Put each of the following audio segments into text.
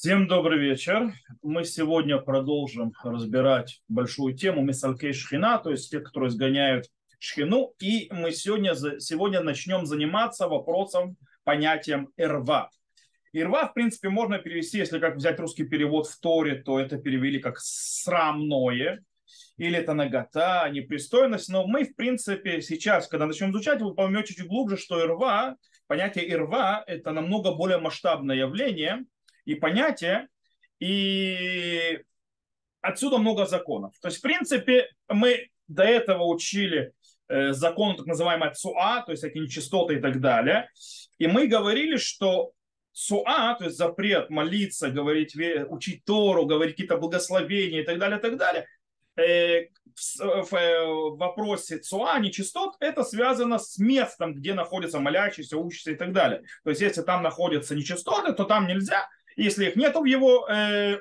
Всем добрый вечер. Мы сегодня продолжим разбирать большую тему Мисалкей Шхина, то есть те, которые изгоняют Шхину. И мы сегодня, сегодня начнем заниматься вопросом, понятием Ирва. Ирва, в принципе, можно перевести, если как взять русский перевод в Торе, то это перевели как срамное, или это нагота, непристойность. Но мы, в принципе, сейчас, когда начнем изучать, вы поймете чуть глубже, что Ирва, понятие Ирва, это намного более масштабное явление – и понятия, и отсюда много законов. То есть, в принципе, мы до этого учили э, закон так называемый ЦУА, то есть всякие нечистоты и так далее. И мы говорили, что ЦУА, то есть запрет молиться, говорить, учить Тору, говорить какие-то благословения и так далее, и так далее, э, э, в вопросе ЦУА, нечистот, это связано с местом, где находится молящийся, учится и так далее. То есть, если там находятся нечистоты, то там нельзя, если их нет в его э,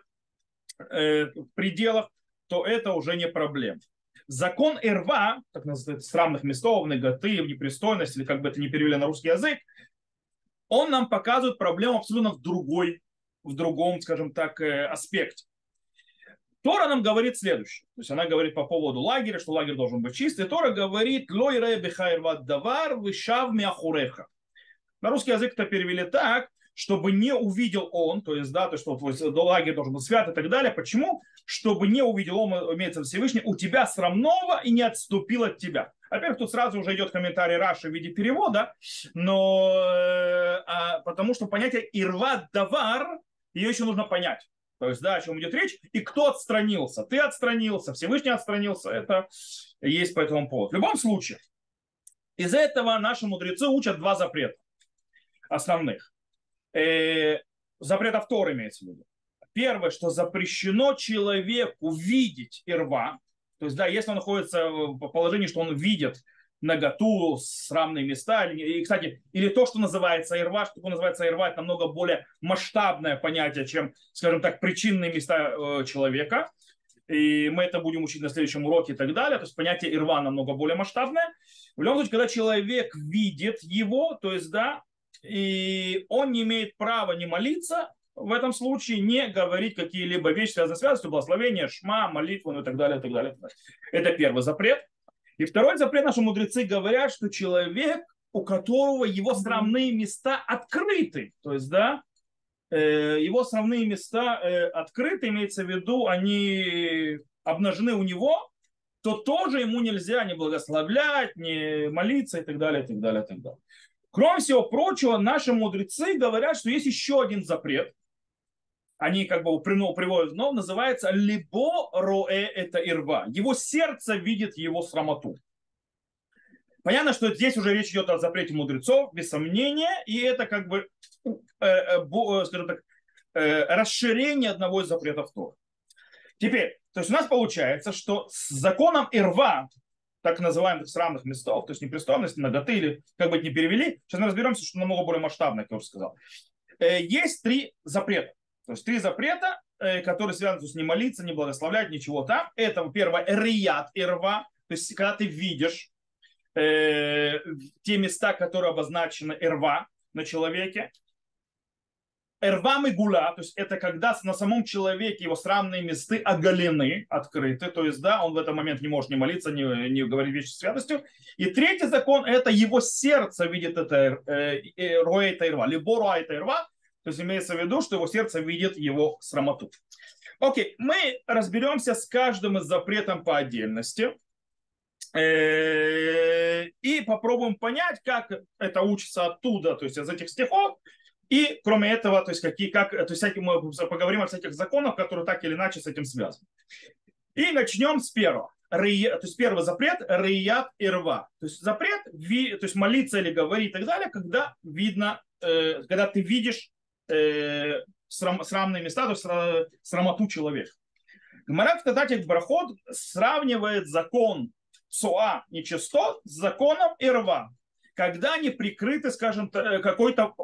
э, пределах, то это уже не проблема. Закон Ирва, так называется, странных местов, негаты, непристойность, или как бы это ни перевели на русский язык, он нам показывает проблему абсолютно в другой, в другом, скажем так, э, аспекте. Тора нам говорит следующее. То есть она говорит по поводу лагеря, что лагерь должен быть чистый. Тора говорит «Лой ре давар вышав мяхуреха». На русский язык это перевели так, чтобы не увидел он, то есть, да, то, что твой лагерь должен быть свят и так далее. Почему? Чтобы не увидел он, имеется Всевышний, у тебя срамного и не отступил от тебя. Во-первых, тут сразу уже идет комментарий Раши в виде перевода, но э, а, потому что понятие ирва давар, ее еще нужно понять. То есть, да, о чем идет речь, и кто отстранился. Ты отстранился, Всевышний отстранился, это есть по этому поводу. В любом случае, из этого наши мудрецы учат два запрета основных э, запретов Тор имеется в виду. Первое, что запрещено человеку видеть ирва, то есть, да, если он находится в положении, что он видит наготу, срамные места, и, кстати, или то, что называется ирва, что такое называется ирва, это намного более масштабное понятие, чем, скажем так, причинные места э, человека, и мы это будем учить на следующем уроке и так далее, то есть понятие ирва намного более масштабное. В любом случае, когда человек видит его, то есть, да, и он не имеет права не молиться, в этом случае не говорить какие-либо вещи, связанные с святостью, благословения, шма, молитву ну и так далее, и так далее. Это первый запрет. И второй запрет, наши мудрецы говорят, что человек, у которого его срамные места открыты, то есть, да, э, его срамные места э, открыты, имеется в виду, они обнажены у него, то тоже ему нельзя не благословлять, не молиться и так далее, и так далее, и так далее. Кроме всего прочего, наши мудрецы говорят, что есть еще один запрет. Они как бы приводят, но называется «либо роэ это ирва». Его сердце видит его срамоту. Понятно, что здесь уже речь идет о запрете мудрецов, без сомнения, и это как бы, э, э, э скажем так, расширение одного из запретов Тора. Теперь, то есть у нас получается, что с законом Ирва, так называемых срамных местов, то есть непристойность, наготы или как бы это ни перевели. Сейчас мы разберемся, что намного более масштабно, как я уже сказал. Э, есть три запрета. То есть три запрета, э, которые связаны с не молиться, не благословлять, ничего там. Это первое, рият ирва, то есть когда ты видишь э, те места, которые обозначены ирва на человеке, Эрвам и гула, то есть это когда на самом человеке его срамные места оголены, открыты, то есть да, он в этот момент не может не молиться, не, не говорить вещи с святостью. И третий закон, это его сердце видит это э, э, тайрва, либо роэ тайрва, то есть имеется в виду, что его сердце видит его срамоту. Окей, мы разберемся с каждым из запретом по отдельности э, и попробуем понять, как это учится оттуда, то есть из этих стихов, и кроме этого, то есть, какие, как, то есть всякие, мы поговорим о всяких законах, которые так или иначе с этим связаны. И начнем с первого. Рия, то есть первый запрет – рият и рва. То есть запрет, ви, то есть молиться или говорить и так далее, когда видно, э, когда ты видишь э, срам, срамные места, то есть сра, срамоту человека. Гмарат в Тататик Брахот сравнивает закон Цуа нечистот с законом Ирва когда они прикрыты, скажем, э, какой-то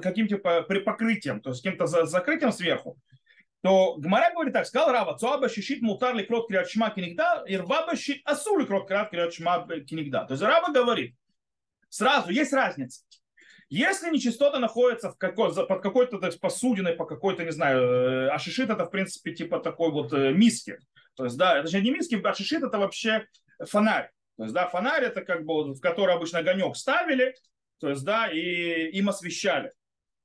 каким-то покрытием, то есть каким-то закрытием сверху, то Гмаря говорит так, сказал Рава, Цуаба щит мутар ли крот криат шма кинигда, и рваба щит асу ли крот криат шма кинигда. То есть Рава говорит, сразу есть разница. Если нечистота находится в какой, под какой-то то есть, посудиной, по какой-то, не знаю, ашишит это, в принципе, типа такой вот миски. То есть, да, это же не миски, ашишит это вообще фонарь. То есть, да, фонарь это как бы, в который обычно огонек ставили, то есть, да, и им освещали.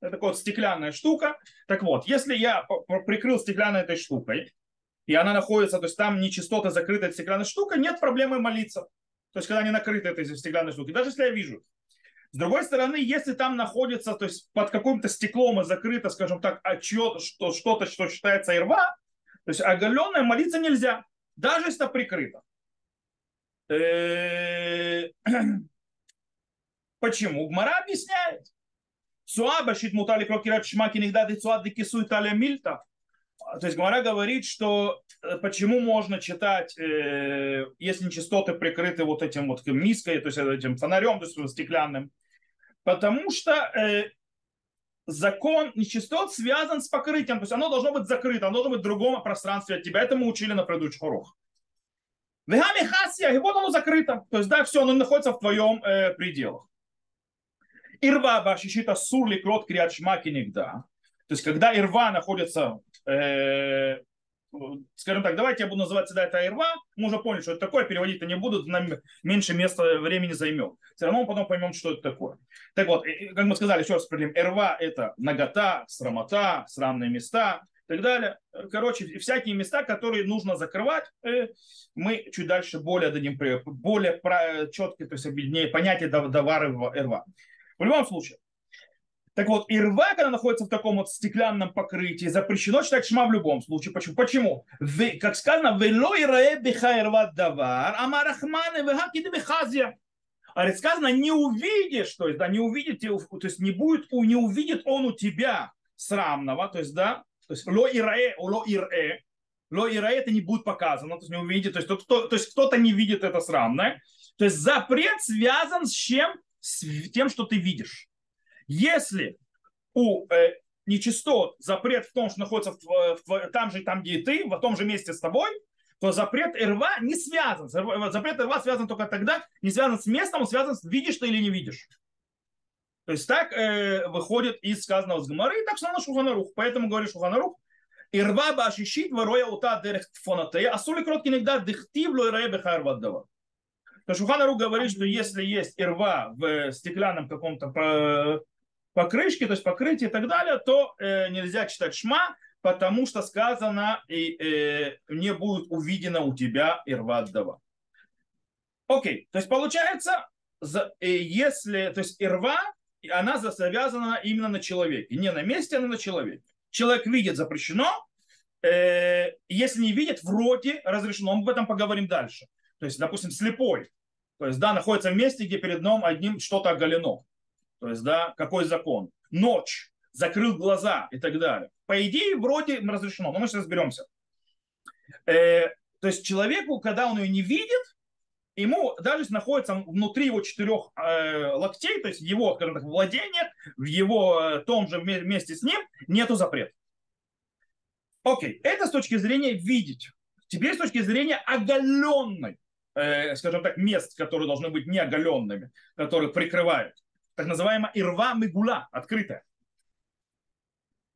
Это такая вот стеклянная штука. Так вот, если я прикрыл стеклянной этой штукой, и она находится, то есть там нечистота закрыта стеклянной штукой, нет проблемы молиться. То есть, когда они накрыты этой стеклянной штукой, даже если я вижу. С другой стороны, если там находится, то есть под каким-то стеклом и закрыто, скажем так, а что-то, что, считается ирва, то есть оголенное молиться нельзя, даже если это прикрыто. Э, почему? Гмара объясняет. Суаба шит мутали крокират шмаки нигда децуад декису италия мильта. То есть Гмара говорит, что э, почему можно читать, э, если нечистоты прикрыты вот этим вот миской, то есть этим фонарем, то есть стеклянным, потому что закон нечистот связан с покрытием, то есть оно должно быть закрыто, оно должно быть в другом пространстве от тебя. Это мы учили на предыдущих уроках. Вегами хасия, и вот оно закрыто. То есть, да, все, оно находится в твоем э, пределах. Ирва башишита сурли крот криат шмаки нигда. То есть, когда ирва находится, э, скажем так, давайте я буду называть всегда это ирва, мы уже поняли, что это такое, переводить-то не будут, нам меньше места времени займет. Все равно мы потом поймем, что это такое. Так вот, как мы сказали, еще раз определим, ирва это нагота, срамота, срамные места, так далее. Короче, всякие места, которые нужно закрывать, э, мы чуть дальше более дадим более четкие, то есть объединение понятие давары рва. В любом случае. Так вот, ирва, когда находится в таком вот стеклянном покрытии, запрещено читать шма в любом случае. Почему? Почему? Как сказано, вело ирае биха давар, амарахмане вехакиды бихазия. А сказано, не увидишь, то есть, да, не увидите, то есть не будет, не увидит он у тебя срамного, то есть, да, то есть ло ирае, ло ирэ, ло ирае это не будет показано, то есть не увидит, то есть, кто, то есть кто-то не видит это срамное. То есть запрет связан с чем? с тем, что ты видишь. Если у э, нечистот запрет в том, что находится в, в, там же, там, где и ты, в том же месте с тобой, то запрет рва не связан. Запрет рва связан только тогда, не связан с местом, он связан с видишь ты или не видишь. То есть так э, выходит из сказанного с Гамары, и так что на Шуханарух. Поэтому говорит Шуханарух, Ирва башишит вороя ута дерех тфонатея, а сули кроткий иногда дыхтив лойрае бехар ваддава. То Шуханару говорит, что если есть ирва в стеклянном каком-то покрышке, то есть покрытии и так далее, то э, нельзя читать шма, потому что сказано, и э, не будет увидено у тебя ирва отдава. Окей, то есть получается, если, то есть ирва, она завязана именно на человеке, не на месте, а на человеке. Человек видит запрещено, э, если не видит, вроде разрешено. Мы об этом поговорим дальше. То есть, допустим, слепой, то есть, да, находится в месте, где перед ним одним что-то оголено. То есть, да, какой закон? Ночь, закрыл глаза и так далее. По идее, вроде разрешено, но мы сейчас разберемся. Э, то есть, человеку, когда он ее не видит, ему даже находится внутри его четырех э, локтей, то есть его, скажем так, владениях, в его э, том же месте с ним, нету запрета. Окей, это с точки зрения видеть. Теперь с точки зрения оголенной э, скажем так, мест, которые должны быть не оголенными, которые прикрывают. Так называемая ирва мигула, открытая.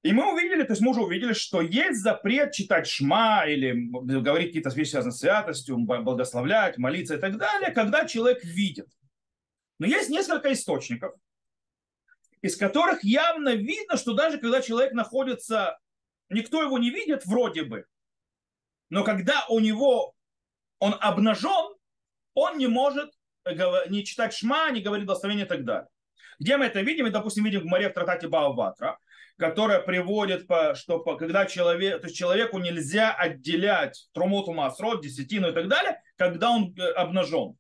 И мы увидели, то есть мы уже увидели, что есть запрет читать шма или говорить какие-то вещи, связанные с святостью, благословлять, молиться и так далее, когда человек видит. Но есть несколько источников, из которых явно видно, что даже когда человек находится, никто его не видит вроде бы, но когда у него он обнажен, он не может не читать шма, не говорить благословение и так далее. Где мы это видим? Мы, допустим, видим в море в Тратате Бааватра, которая приводит, что когда человек, то есть человеку нельзя отделять трумуту масрот, десятину и так далее, когда он э, обнажен.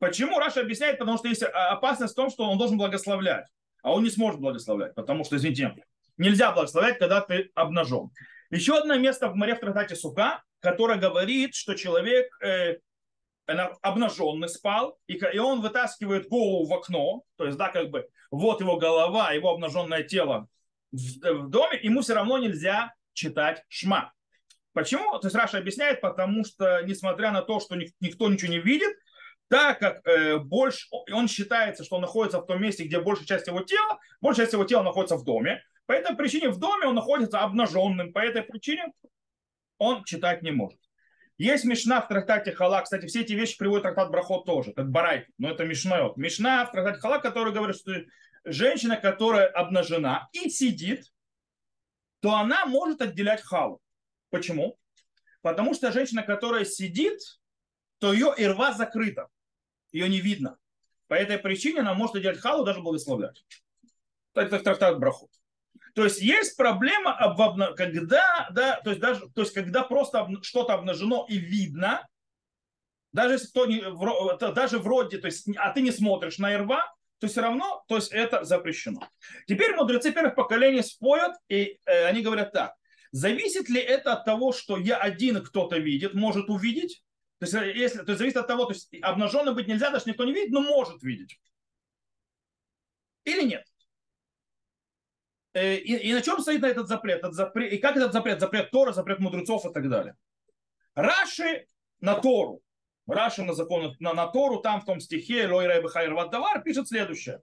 Почему? Раша объясняет, потому что есть опасность в том, что он должен благословлять, а он не сможет благословлять, потому что, извините, нельзя благословлять, когда ты обнажен. Еще одно место в море в Тратате Сука, которое говорит, что человек э, обнаженный спал, и, и он вытаскивает голову в окно, то есть, да, как бы, вот его голова, его обнаженное тело в, в доме, ему все равно нельзя читать шма. Почему? То есть Раша объясняет, потому что, несмотря на то, что никто ничего не видит, так как э, больше, он считается, что он находится в том месте, где большая часть его тела, большая часть его тела находится в доме. По этой причине в доме он находится обнаженным. По этой причине он читать не может. Есть Мишна в трактате Хала. Кстати, все эти вещи приводит трактат Брахот тоже, как Барайт. Но это Мишна. Мишна в трактате Хала, который говорит, что женщина, которая обнажена и сидит, то она может отделять халу. Почему? Потому что женщина, которая сидит, то ее ирва закрыта. Ее не видно. По этой причине она может отделять халу, даже благословлять. Это трактат Брахот. То есть есть проблема, когда, да, то есть даже, то есть когда просто что-то обнажено и видно, даже если кто не, даже вроде, то есть, а ты не смотришь на рва, то все равно, то есть это запрещено. Теперь мудрецы первых поколений спорят, и э, они говорят так. Зависит ли это от того, что я один кто-то видит, может увидеть? То есть, э, если, то есть зависит от того, то есть обнаженным быть нельзя, даже никто не видит, но может видеть. Или нет? Э, и, и на чем стоит этот запрет? Этот запрет? И как этот запрет? Запрет Тора, запрет мудрецов и так далее. Раши на Тору. Раши на закон на, на Тору, там в том стихе Лой Рай Бехайр Ваддавар пишет следующее.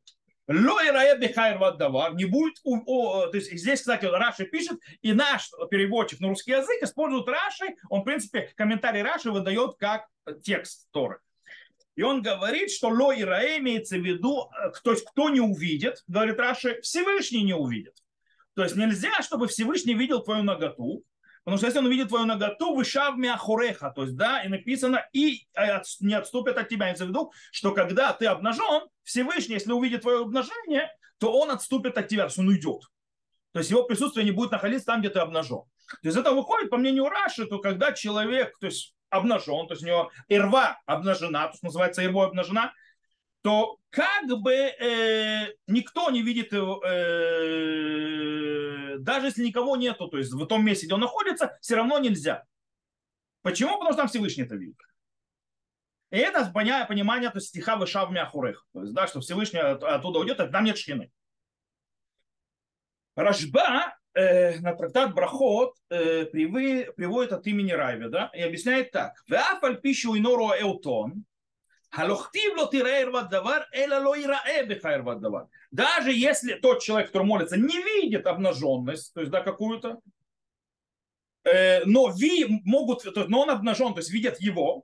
Лой Рай Бехайр Ваддавар не будет... У, о, то есть здесь, кстати, Раши пишет, и наш переводчик на русский язык использует Раши, он, в принципе, комментарий Раши выдает как текст Торы. И он говорит, что ло и раэ имеется в виду, э, то есть кто не увидит, говорит Раши, Всевышний не увидит. То есть нельзя, чтобы Всевышний видел твою ноготу, потому что если он увидит твою ноготу, вышав мяхуреха, то есть, да, и написано, и э, не отступит от тебя. Имеется в виду, что когда ты обнажен, Всевышний, если увидит твое обнажение, то он отступит от тебя, то есть он уйдет. То есть его присутствие не будет находиться там, где ты обнажен. То есть это выходит, по мнению Раши, то когда человек, то есть обнажен, то есть у него ирва обнажена, то есть называется ирва обнажена, то как бы э, никто не видит э, даже если никого нету, то есть в том месте, где он находится, все равно нельзя. Почему? Потому что там Всевышний это видит. И это понимание, то есть стиха вышав мяхурех. То есть, да, что Всевышний оттуда уйдет, а там нет шхины. Рашба э, на трактат Брахот э, приводит от имени Райве, да, и объясняет так. Веафаль пищу инору эутон, халохтив ло ирае бихаэр давар. Даже если тот человек, который молится, не видит обнаженность, то есть, да, какую-то, э, но ви могут, то, но он обнажен, то есть видят его,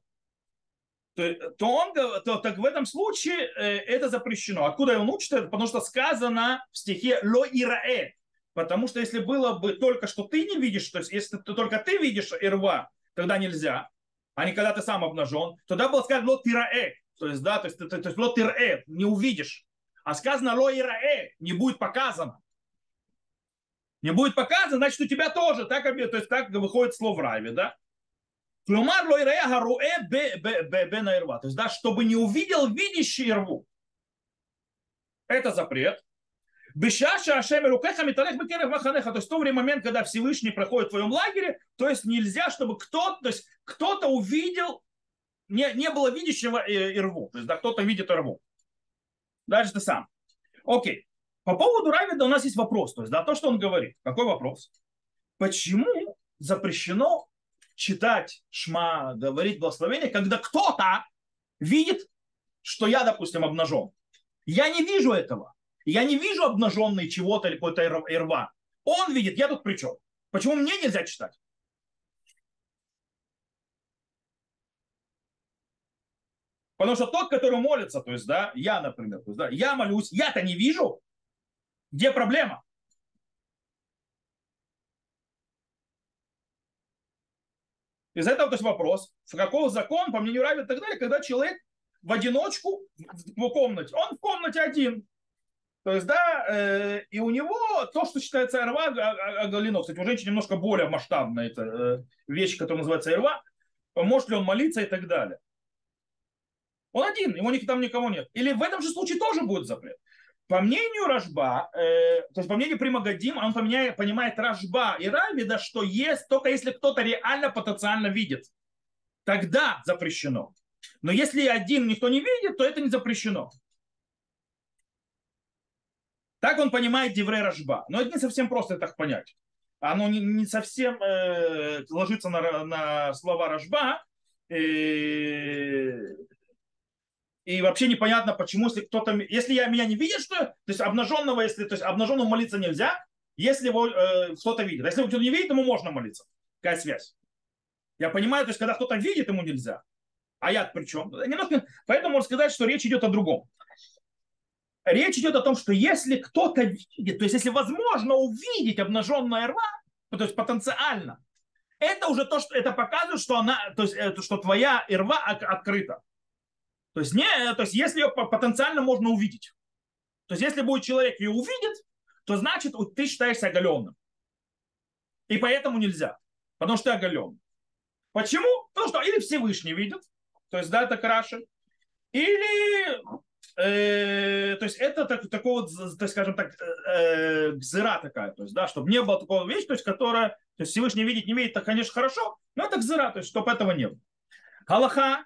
то, то он, то, так в этом случае э, это запрещено. Откуда он учит это? Потому что сказано в стихе «ло ирае», Потому что если было бы только что ты не видишь, то есть если ты, только ты видишь ирва, тогда нельзя, а не когда ты сам обнажен, тогда было сказано ло тираэ, то есть, да, то есть, то, то есть ло тираэ, не увидишь. А сказано ло ираэ, не будет показано. Не будет показано, значит, у тебя тоже, так, то есть так выходит слово в раве, да? Клумар ло ираэ гаруэ бе, бе, бе, бе на ирва. То есть, да, чтобы не увидел видящий ирву. Это запрет. Бешаша Ашем Рукеха Миталех Бекерев Маханеха. То есть в то время, момент, когда Всевышний проходит в твоем лагере, то есть нельзя, чтобы кто-то, то есть кто-то увидел, не, не было видящего и, и. То есть да, кто-то видит рву. Дальше ты сам. Окей. По поводу Равида у нас есть вопрос. То есть, да, то, что он говорит. Какой вопрос? Почему запрещено читать шма, говорить благословение, когда кто-то видит, что я, допустим, обнажен? Я не вижу этого. Я не вижу обнаженный чего-то или какой-то рва. Он видит, я тут при чем? Почему мне нельзя читать? Потому что тот, который молится, то есть, да, я, например, то есть, да, я молюсь, я-то не вижу. Где проблема? Из этого то есть вопрос, в какого закон, по мнению Рави и так далее, когда человек в одиночку в комнате, он в комнате один, то есть, да, э, и у него то, что считается РВА, оголено. Кстати, у женщин немножко более масштабная эта э, вещь, которая называется РВА. Может ли он молиться и так далее. Он один, его там никого нет. Или в этом же случае тоже будет запрет. По мнению Рожба, э, то есть по мнению Примагадим, он поменяет, понимает Рожба и Равида, что есть только если кто-то реально потенциально видит. Тогда запрещено. Но если один никто не видит, то это не запрещено. Так он понимает Деврей Рожба. Но это не совсем просто так понять. Оно не, не совсем э, ложится на, на слова Рожба. Э, И вообще непонятно, почему, если кто-то, если я меня не видит, что, то есть обнаженного, если, то есть обнаженному молиться нельзя, если его э, кто-то видит. А если кто-то не видит, ему можно молиться. Какая связь? Я понимаю, то есть когда кто-то видит, ему нельзя. А я при чем? Немножко, поэтому можно сказать, что речь идет о другом. Речь идет о том, что если кто-то видит, то есть если возможно увидеть обнаженное рва, то есть потенциально, это уже то, что это показывает, что она, то есть это, что твоя ирва открыта. То есть, не, то есть если ее потенциально можно увидеть. То есть если будет человек ее увидит, то значит ты считаешься оголенным. И поэтому нельзя, потому что ты оголен. Почему? Потому что или Всевышний видит, то есть да, это краше, или э, то есть это так, такой вот, так скажем так, э, гзыра такая, то есть, да, чтобы не было такого вещи, то есть, которая, то есть Всевышний видеть не видит, так, конечно, хорошо, но это гзыра, то есть, чтобы этого не было. Галаха,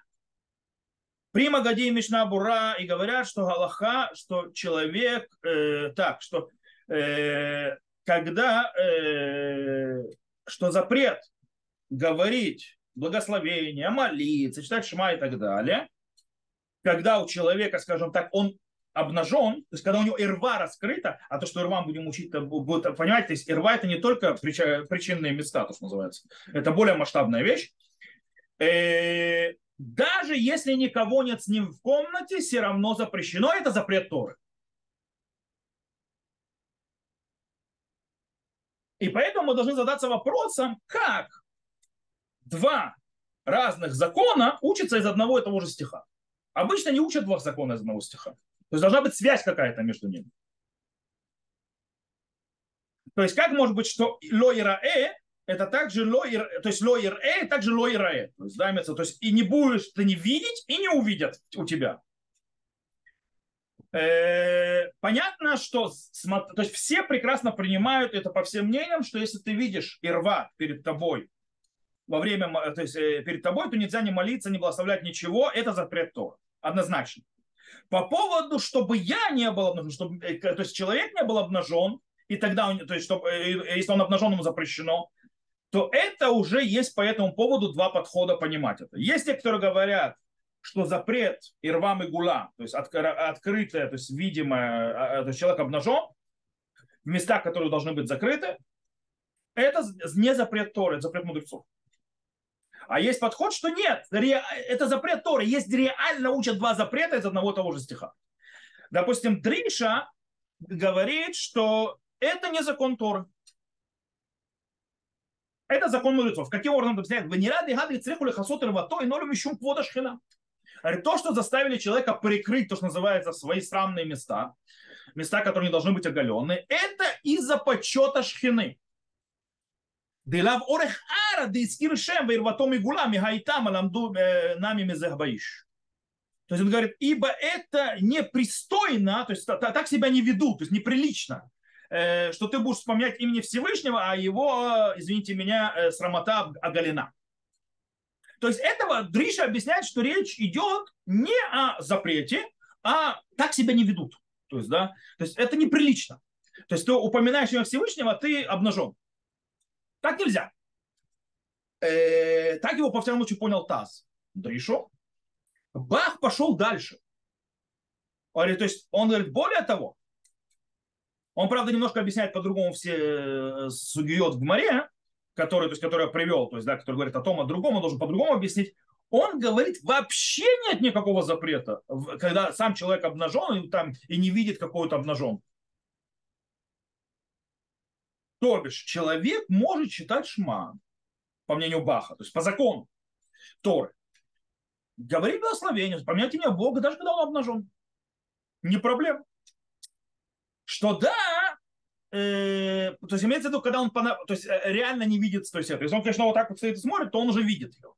Прима Гади Мишна Бура и говорят, что Галаха, что человек, э, так, что э, когда, э, что запрет говорить благословение, молиться, читать шма и так далее, когда у человека, скажем так, он обнажен, то есть когда у него ирва раскрыта, а то, что ирвам будем учить, будет, понимаете, то есть ирва это не только то, что называется, это более масштабная вещь. Э, даже если никого нет с ним в комнате, все равно запрещено, это запрет Торы. И поэтому мы должны задаться вопросом, как два разных закона учатся из одного и того же стиха. Обычно не учат два закона из одного стиха. То есть должна быть связь какая-то между ними. То есть как может быть, что лоира э это также лоир, то есть лоир э, также лоир э. То есть, да, то есть и не будешь ты не видеть, и не увидят у тебя. Э, понятно, что то есть все прекрасно принимают это по всем мнениям, что если ты видишь ирва перед тобой во время, то есть э, перед тобой, то нельзя не молиться, не благословлять ничего, это запрет Тора, однозначно. По поводу, чтобы я не был обнажен, чтобы, э, то есть человек не был обнажен, и тогда, он, то есть, чтобы, если он обнажен, ему запрещено, то это уже есть по этому поводу два подхода понимать это. Есть те, которые говорят, что запрет ирвам и гула, то есть открытое, то есть видимое, а, а, то есть человек обнажен, в местах, которые должны быть закрыты, это не запрет Торы, это запрет мудрецов. А есть подход, что нет, это запрет Торы. Есть реально учат два запрета из одного того же стиха. Допустим, Дриша говорит, что это не закон Торы. Это закон мудрецов. Каким образом объясняет? Венерады гадри цреху лихасот рвато и нолю мишум квода шхина. То, что заставили человека прикрыть то, что называется, свои срамные места, места, которые не должны быть оголенные, это из-за почета шхины. Делав орех ара шем вирватом и гулами гайтам аламду нами мезехбаиш. То есть он говорит, ибо это непристойно, то есть так себя не ведут, то есть неприлично Э, что ты будешь вспоминать имени Всевышнего, а его, извините меня, э, срамота оголена. То есть этого Дриша объясняет, что речь идет не о запрете, а так себя не ведут. То есть, да, то есть это неприлично. То есть ты упоминаешь имя Всевышнего, ты обнажен. Так нельзя. Э, так его, по всякому случаю, понял Таз. Дришо. Бах пошел дальше. то есть он говорит, более того, он, правда, немножко объясняет по-другому все э, сугиот в море, который, то есть, который привел, то есть, да, который говорит о том, о другом, он должен по-другому объяснить. Он говорит, вообще нет никакого запрета, когда сам человек обнажен и, там, и не видит какой-то обнажен. То бишь, человек может читать шма, по мнению Баха, то есть по закону Торы. Говорит благословение, вспоминать имя Бога, даже когда он обнажен. Не проблема что да, э, то есть имеется в виду, когда он то есть, э, реально не видит то есть. Если он, конечно, вот так вот стоит и смотрит, то он уже видит ее.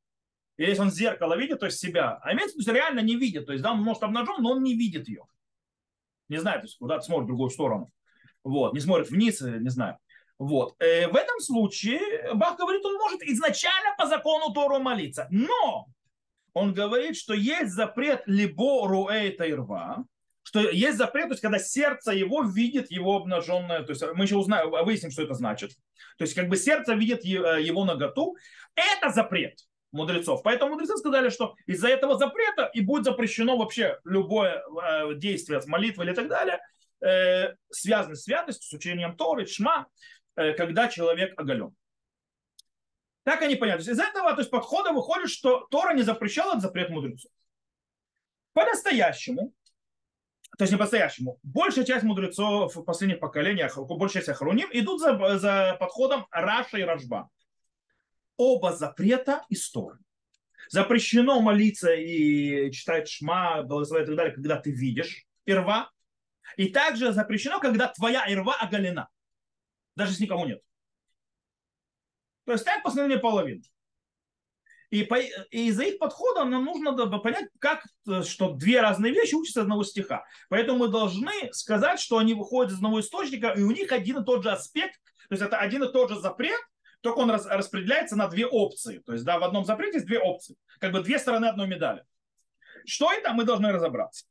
И если он зеркало видит, то есть себя. А имеется в виду, реально не видит. То есть, да, он может обнажен, но он не видит ее. Не знаю, то есть куда-то смотрит в другую сторону. Вот, не смотрит вниз, э, не знаю. Вот. Э, в этом случае Бах говорит, он может изначально по закону Тору молиться. Но он говорит, что есть запрет либо руэй тайрва, что есть запрет, то есть когда сердце его видит его обнаженное, то есть мы еще узнаем, выясним, что это значит. То есть как бы сердце видит его наготу, это запрет. мудрецов. Поэтому мудрецы сказали, что из-за этого запрета и будет запрещено вообще любое э, действие с молитвой или так далее, э, связанное с святостью, с учением Торы, Шма, э, когда человек оголен. Так они понятны. Из этого то есть, подхода выходит, что Тора не запрещала запрет мудрецов. По-настоящему, то есть не по-настоящему, большая часть мудрецов в последних поколениях, большая часть охроним, идут за, за подходом Раша и Рожба. Оба запрета из Торы. Запрещено молиться и читать шма, благословить и так далее, когда ты видишь ирва. И также запрещено, когда твоя ирва оголена. Даже если никого нет. То есть так постановление половины. И, по, и из-за их подхода нам нужно понять, как, что две разные вещи учатся одного стиха. Поэтому мы должны сказать, что они выходят из одного источника, и у них один и тот же аспект, то есть это один и тот же запрет, только он распределяется на две опции. То есть да, в одном запрете есть две опции, как бы две стороны одной медали. Что это, мы должны разобраться.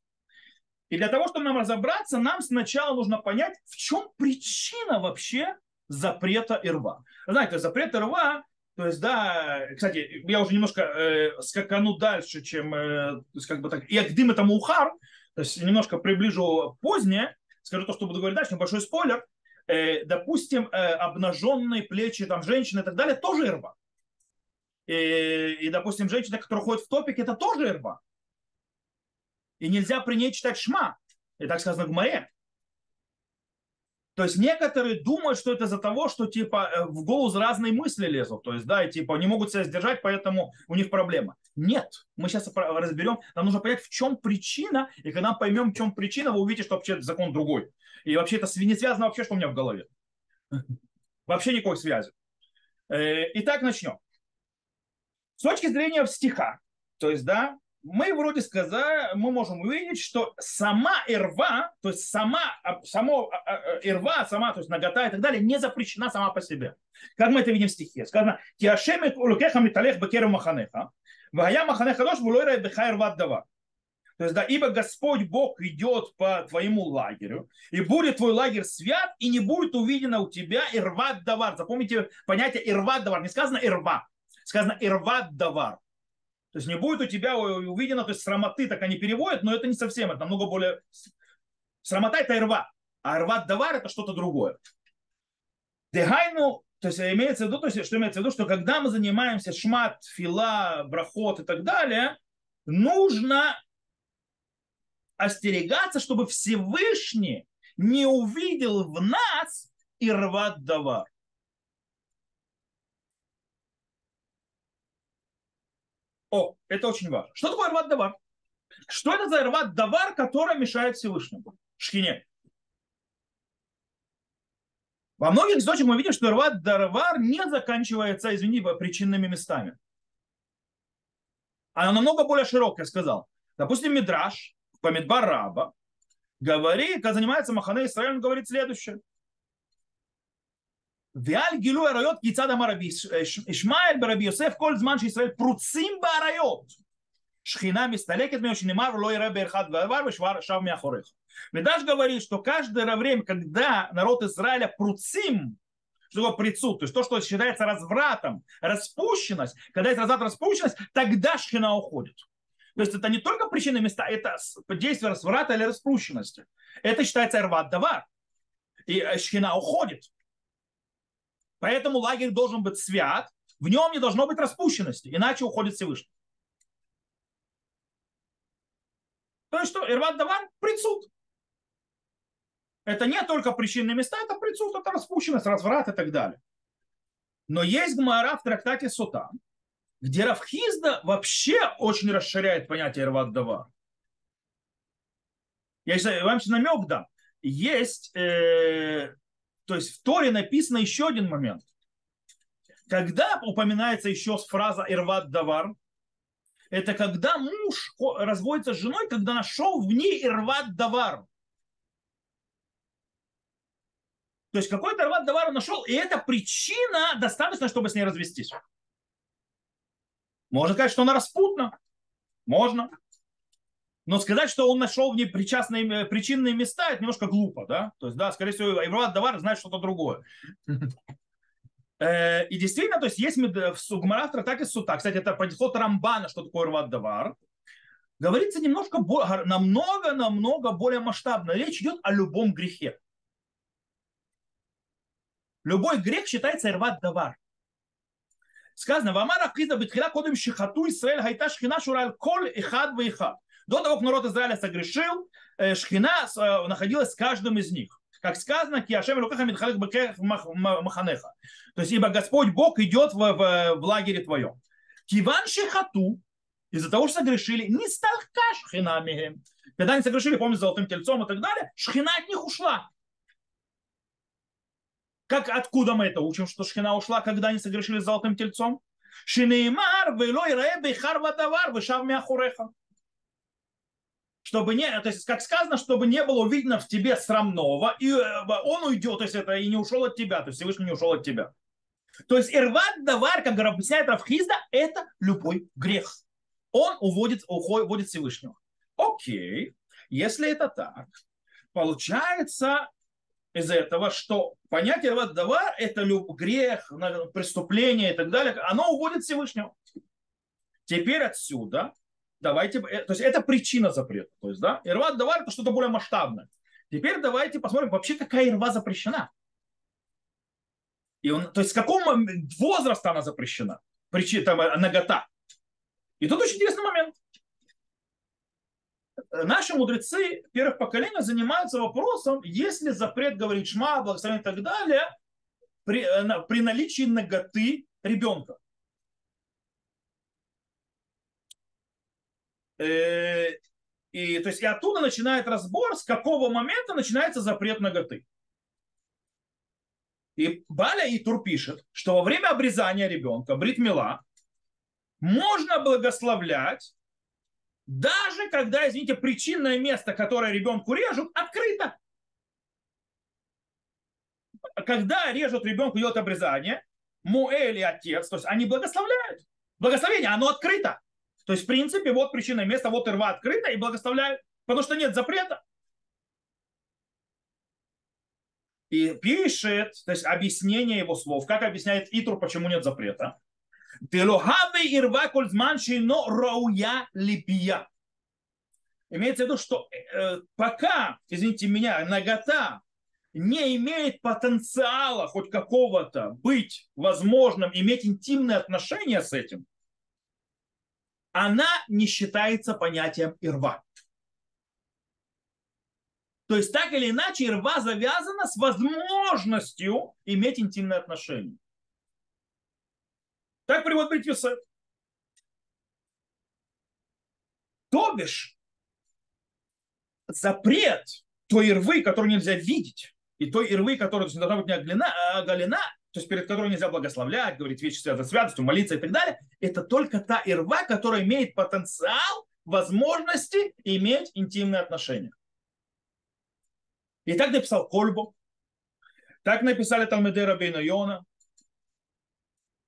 И для того, чтобы нам разобраться, нам сначала нужно понять, в чем причина вообще запрета ИРВА. Знаете, запрет ИРВА то есть, да, кстати, я уже немножко э, скакану дальше, чем, э, то есть, как бы так, и Агдим это Мухар, то есть немножко приближу позднее, скажу то, что буду говорить дальше, небольшой спойлер. Э, допустим, э, обнаженные плечи там женщины и так далее, тоже ирба. И, и, допустим, женщина, которая ходит в топик, это тоже ирба. И нельзя при ней читать шма. И так сказано в Маре. То есть некоторые думают, что это из-за того, что типа э, в голову разные мысли лезут. То есть, да, и типа не могут себя сдержать, поэтому у них проблема. Нет, мы сейчас разберем, нам нужно понять, в чем причина, и когда мы поймем, в чем причина, вы увидите, что вообще закон другой. И вообще это не связано вообще, что у меня в голове. Вообще никакой связи. Э, итак, начнем. С точки зрения стиха, то есть, да, мы вроде сказали, мы можем увидеть, что сама ирва, то есть сама, само а, а, ирва, сама, то есть нагота и так далее, не запрещена сама по себе. Как мы это видим в стихе. Сказано, «Тиашем улукеха миталех бекеру маханеха, вая маханеха дош вулойра беха ирват дава». То есть, да, ибо Господь Бог идет по твоему лагерю, и будет твой лагерь свят, и не будет увидено у тебя ирват давар. Запомните понятие ирват давар. Не сказано ирва, сказано ирват давар. То есть не будет у тебя увидено, то есть срамоты так они переводят, но это не совсем, это намного более... Срамота это ирва, а ирват давар это что-то другое. Дегайну, то есть имеется в виду, то есть, что имеется в виду, что когда мы занимаемся шмат, фила, брахот и так далее, нужно остерегаться, чтобы Всевышний не увидел в нас ирват давар. О, это очень важно. Что такое рват давар? Что это за рват давар, который мешает Всевышнему? Шхине. Во многих источниках мы видим, что рват давар не заканчивается, извини, причинными местами. Она намного более широкая, сказал. Допустим, Мидраш, Памидбар Раба, говорит, когда занимается Махане Исраиль, он говорит следующее. ועל גילוי עריות כיצד אמר רבי ישמעאל ברבי יוסף כל זמן שישראל פרוצים בעריות шхина מסתלקת ממנו שנאמר לא יראה באחד דבר ושב מאחוריך. Медаш говорит, что каждое время, когда народ Израиля пруцим, что такое прицут, то есть то, что считается развратом, распущенность, когда есть разврат, распущенность, тогда шхина уходит. То есть это не только причины места, это действие разврата или распущенности. Это считается рват давар. И шхина уходит. Поэтому лагерь должен быть свят, в нем не должно быть распущенности, иначе уходит Всевышний. То есть что? Ирват Давар – прицуд. Это не только причинные места, это прицуд, это распущенность, разврат и так далее. Но есть гмара в трактате Сута, где Равхизда вообще очень расширяет понятие Ирват Давар. Я вам сейчас намек дам. Есть э, то есть в Торе написано еще один момент. Когда упоминается еще фраза «ирват давар», это когда муж разводится с женой, когда нашел в ней ирват давар. То есть какой-то ирват давар он нашел, и это причина достаточно, чтобы с ней развестись. Можно сказать, что она распутна. Можно. Но сказать, что он нашел в ней причастные, э, причинные места, это немножко глупо, да? То есть, да, скорее всего, Иврат Давар знает что-то другое. Э, и действительно, то есть есть в Сугмара в трактате Сута, кстати, это подход Рамбана, что такое рват давар, говорится немножко, намного-намного более масштабно. Речь идет о любом грехе. Любой грех считается рват давар. Сказано, Вамара Ахиза Бетхила Кодем Шихату Исраэль Хайта Шхина Шураль Коль Ихад Вейхад. До того, как народ Израиля согрешил, э, Шхина э, находилась с каждым из них. Как сказано, Киашем Рукаха Мидхалик Маханеха. То есть, ибо Господь Бог идет в, в, в лагере твоем. Киван Шихату, из-за того, что согрешили, не стал шхина мигем. Когда они согрешили, помните, золотым тельцом и так далее, шхина от них ушла. Как, откуда мы это учим, что шхина ушла, когда они согрешили с золотым тельцом? Шинеймар, вело и бейхар ватавар, вышав мяхуреха. Чтобы не, то есть, как сказано, чтобы не было видно в тебе срамного, и э, он уйдет, то есть это и не ушел от тебя, то есть Всевышний не ушел от тебя. То есть ирват давар, как объясняет Рафхизда, это любой грех. Он уводит, уводит Всевышнего. Окей, если это так, получается, из этого, что понятие Ваддава – это грех, преступление и так далее, оно уводит Всевышнего. Теперь отсюда давайте, э, то есть это причина запрета. То есть, да, ирва давар это что-то более масштабное. Теперь давайте посмотрим, вообще какая ирва запрещена. И он, то есть с какого возраста она запрещена? Причина, там, э, нагота. И тут очень интересный момент наши мудрецы первых поколений занимаются вопросом, если запрет говорить шма, благословение и так далее, при, э, при наличии ноготы ребенка. И, то есть, и оттуда начинает разбор, с какого момента начинается запрет ноготы. И Баля Итур пишет, что во время обрезания ребенка, бритмила, можно благословлять даже когда, извините, причинное место, которое ребенку режут, открыто. Когда режут ребенку, идет обрезание, Муэль и отец, то есть они благословляют. Благословение, оно открыто. То есть, в принципе, вот причинное место, вот рва открыта и благословляют, потому что нет запрета. И пишет, то есть объяснение его слов, как объясняет Итрур, почему нет запрета. Делохаве ирва кользман липия. Имеется в виду, что э, пока, извините меня, нагота не имеет потенциала хоть какого-то быть возможным, иметь интимные отношения с этим, она не считается понятием ирва. То есть так или иначе ирва завязана с возможностью иметь интимные отношения. Так приводит Брит Юсеф. То бишь, запрет той рвы, которую нельзя видеть, и той ирвы, которая должна быть не оголена, а то есть перед которой нельзя благословлять, говорить вещи связанные с святостью, молиться и так далее, это только та ирва, которая имеет потенциал возможности иметь интимные отношения. И так написал Кольбу, так написали Талмеды Рабейна Йона,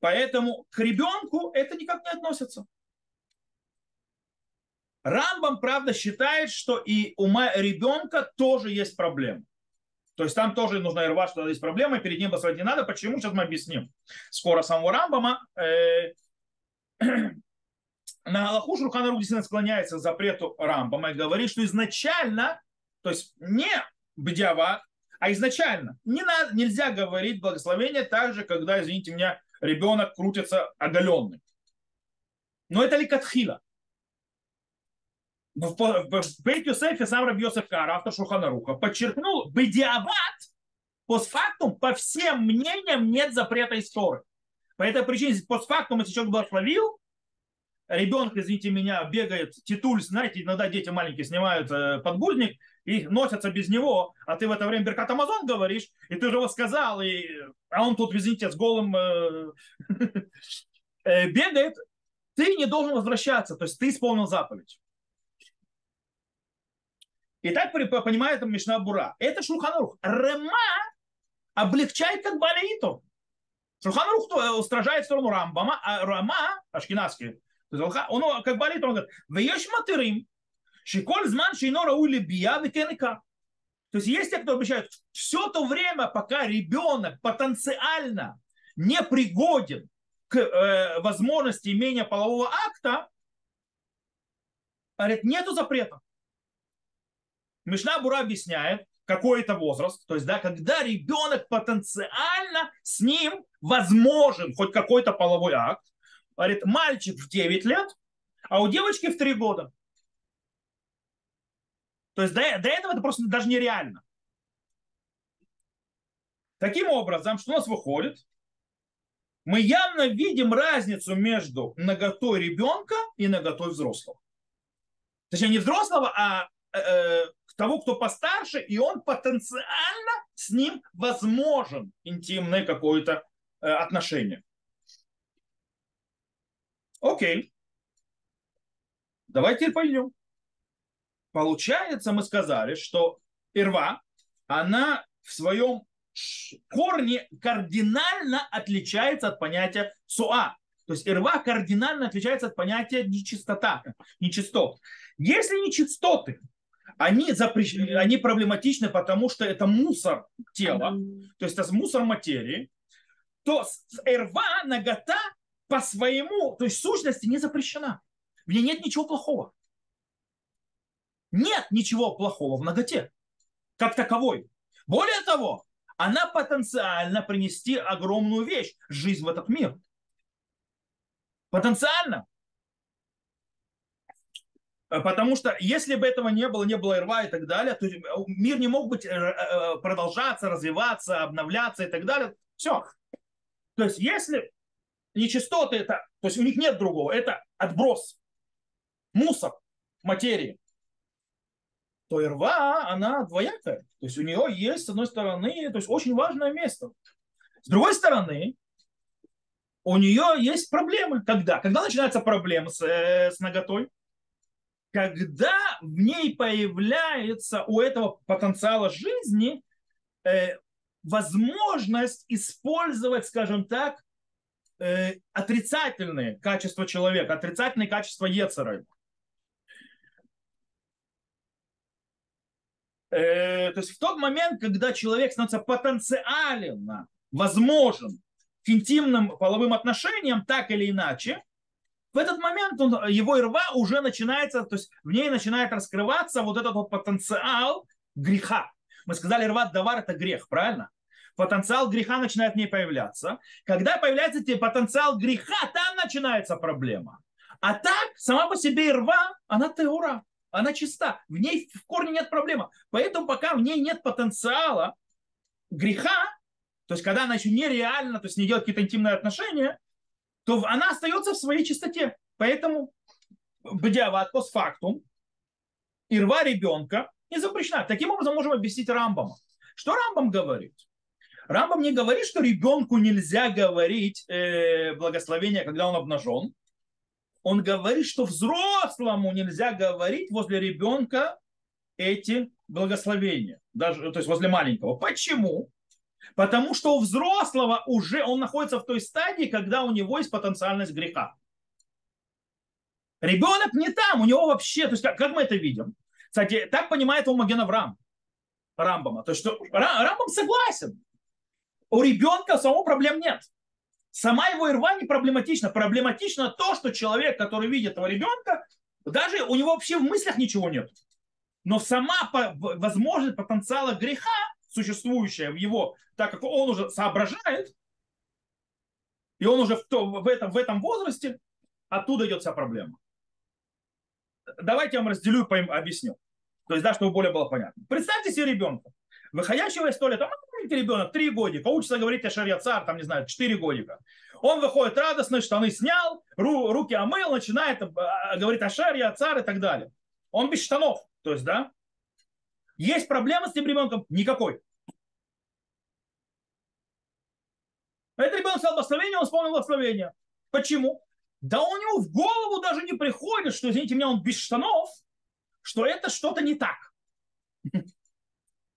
Поэтому к ребенку это никак не относится. Рамбам, правда, считает, что и у ребенка тоже есть проблемы. То есть там тоже нужно рва, что есть проблема, перед ним басовать не надо. Почему? Сейчас мы объясним. Скоро самого Рамбама э, на Аллаху Шурхана действительно склоняется к запрету Рамбама и говорит, что изначально, то есть не бдява, а изначально не надо, нельзя говорить благословение так же, когда, извините меня, ребенок крутится оголенный. Но это ли катхила? В, Бейт Юсефе сам Раби Йосеф Кара, автор Шуханаруха, подчеркнул, бедиават, постфактум, по всем мнениям, нет запрета истории. По этой причине, постфактум, если человек благословил, ребенок, извините меня, бегает, титуль, знаете, иногда дети маленькие снимают э, подгузник и носятся без него, а ты в это время Беркат Амазон говоришь, и ты же его сказал, и, а он тут, извините, с голым э, э, бегает, ты не должен возвращаться, то есть ты исполнил заповедь. И так понимает Мишна Бура. Это Шулханарух. Рема облегчает как Балеиту. Шулханарух устражает в сторону Рамбама, а Рама, ашкенадский, он как Балеиту, он говорит, «Веешь матырим, шиколь зман шейно раули бия викенека». То есть есть те, кто обещают, все то время, пока ребенок потенциально не пригоден к э, возможности имения полового акта, говорит, нету запрета. Мишна Бура объясняет, какой это возраст, то есть, да, когда ребенок потенциально с ним возможен хоть какой-то половой акт, говорит, мальчик в 9 лет, а у девочки в 3 года. То есть до, до этого это просто даже нереально. Таким образом, что у нас выходит? Мы явно видим разницу между наготой ребенка и наготой взрослого. Точнее, не взрослого, а э, того, кто постарше, и он потенциально с ним возможен интимное какое-то э, отношение. Окей. Давайте пойдем. Получается, мы сказали, что ирва, она в своем корне кардинально отличается от понятия суа. То есть ирва кардинально отличается от понятия нечистота, нечистот. Если нечистоты, они, запрещ... они проблематичны, потому что это мусор тела, то есть это мусор материи, то ирва, нагота по своему, то есть сущности не запрещена. В ней нет ничего плохого. Нет ничего плохого в ноготе, как таковой. Более того, она потенциально принести огромную вещь, жизнь в этот мир. Потенциально. Потому что если бы этого не было, не было рва и так далее, то мир не мог быть э, э, продолжаться, развиваться, обновляться и так далее. Все. То есть если нечистоты это, то есть у них нет другого, это отброс, мусор материи то рва, она двоякая. То есть у нее есть, с одной стороны, то есть очень важное место. С другой стороны, у нее есть проблемы. Когда? Когда начинаются проблемы с, э, с наготой? Когда в ней появляется у этого потенциала жизни э, возможность использовать, скажем так, э, отрицательные качества человека, отрицательные качества Ецера. э, то есть в тот момент, когда человек становится потенциально возможен к интимным половым отношениям, так или иначе, в этот момент он, его рва уже начинается, то есть в ней начинает раскрываться вот этот вот потенциал греха. Мы сказали, рват давар это грех, правильно? Потенциал греха начинает в ней появляться. Когда появляется тебе потенциал греха, там начинается проблема. А так, сама по себе рва, она теура она чиста, в ней в корне нет проблемы. Поэтому пока в ней нет потенциала греха, то есть когда она еще нереально, то есть не делает какие-то интимные отношения, то она остается в своей чистоте. Поэтому бдяват постфактум, ирва ребенка не запрещена. Таким образом можем объяснить Рамбама. Что Рамбам говорит? Рамбам не говорит, что ребенку нельзя говорить э, благословение, когда он обнажен, он говорит, что взрослому нельзя говорить возле ребенка эти благословения, даже, то есть возле маленького. Почему? Потому что у взрослого уже он находится в той стадии, когда у него есть потенциальность греха. Ребенок не там, у него вообще, то есть как, как мы это видим? Кстати, так понимает его Маген Авраам, Рамбама. То есть что Рамбам согласен. У ребенка самого проблем нет. Сама его ирва не проблематична. Проблематично то, что человек, который видит этого ребенка, даже у него вообще в мыслях ничего нет. Но сама возможность потенциала греха, существующая в его, так как он уже соображает, и он уже в, то, в, этом, в этом возрасте, оттуда идет вся проблема. Давайте я вам разделю и объясню. То есть, да, чтобы более было понятно. Представьте себе ребенка, выходящего из туалета, маленький ребенок, три годика, учится говорить о царь, там, не знаю, четыре годика. Он выходит радостно, штаны снял, ру, руки омыл, начинает а, говорить о шарья, царь и так далее. Он без штанов, то есть, да. Есть проблема с этим ребенком? Никакой. Этот ребенок стал благословение, он вспомнил благословение. Почему? Да у него в голову даже не приходит, что, извините меня, он без штанов, что это что-то не так.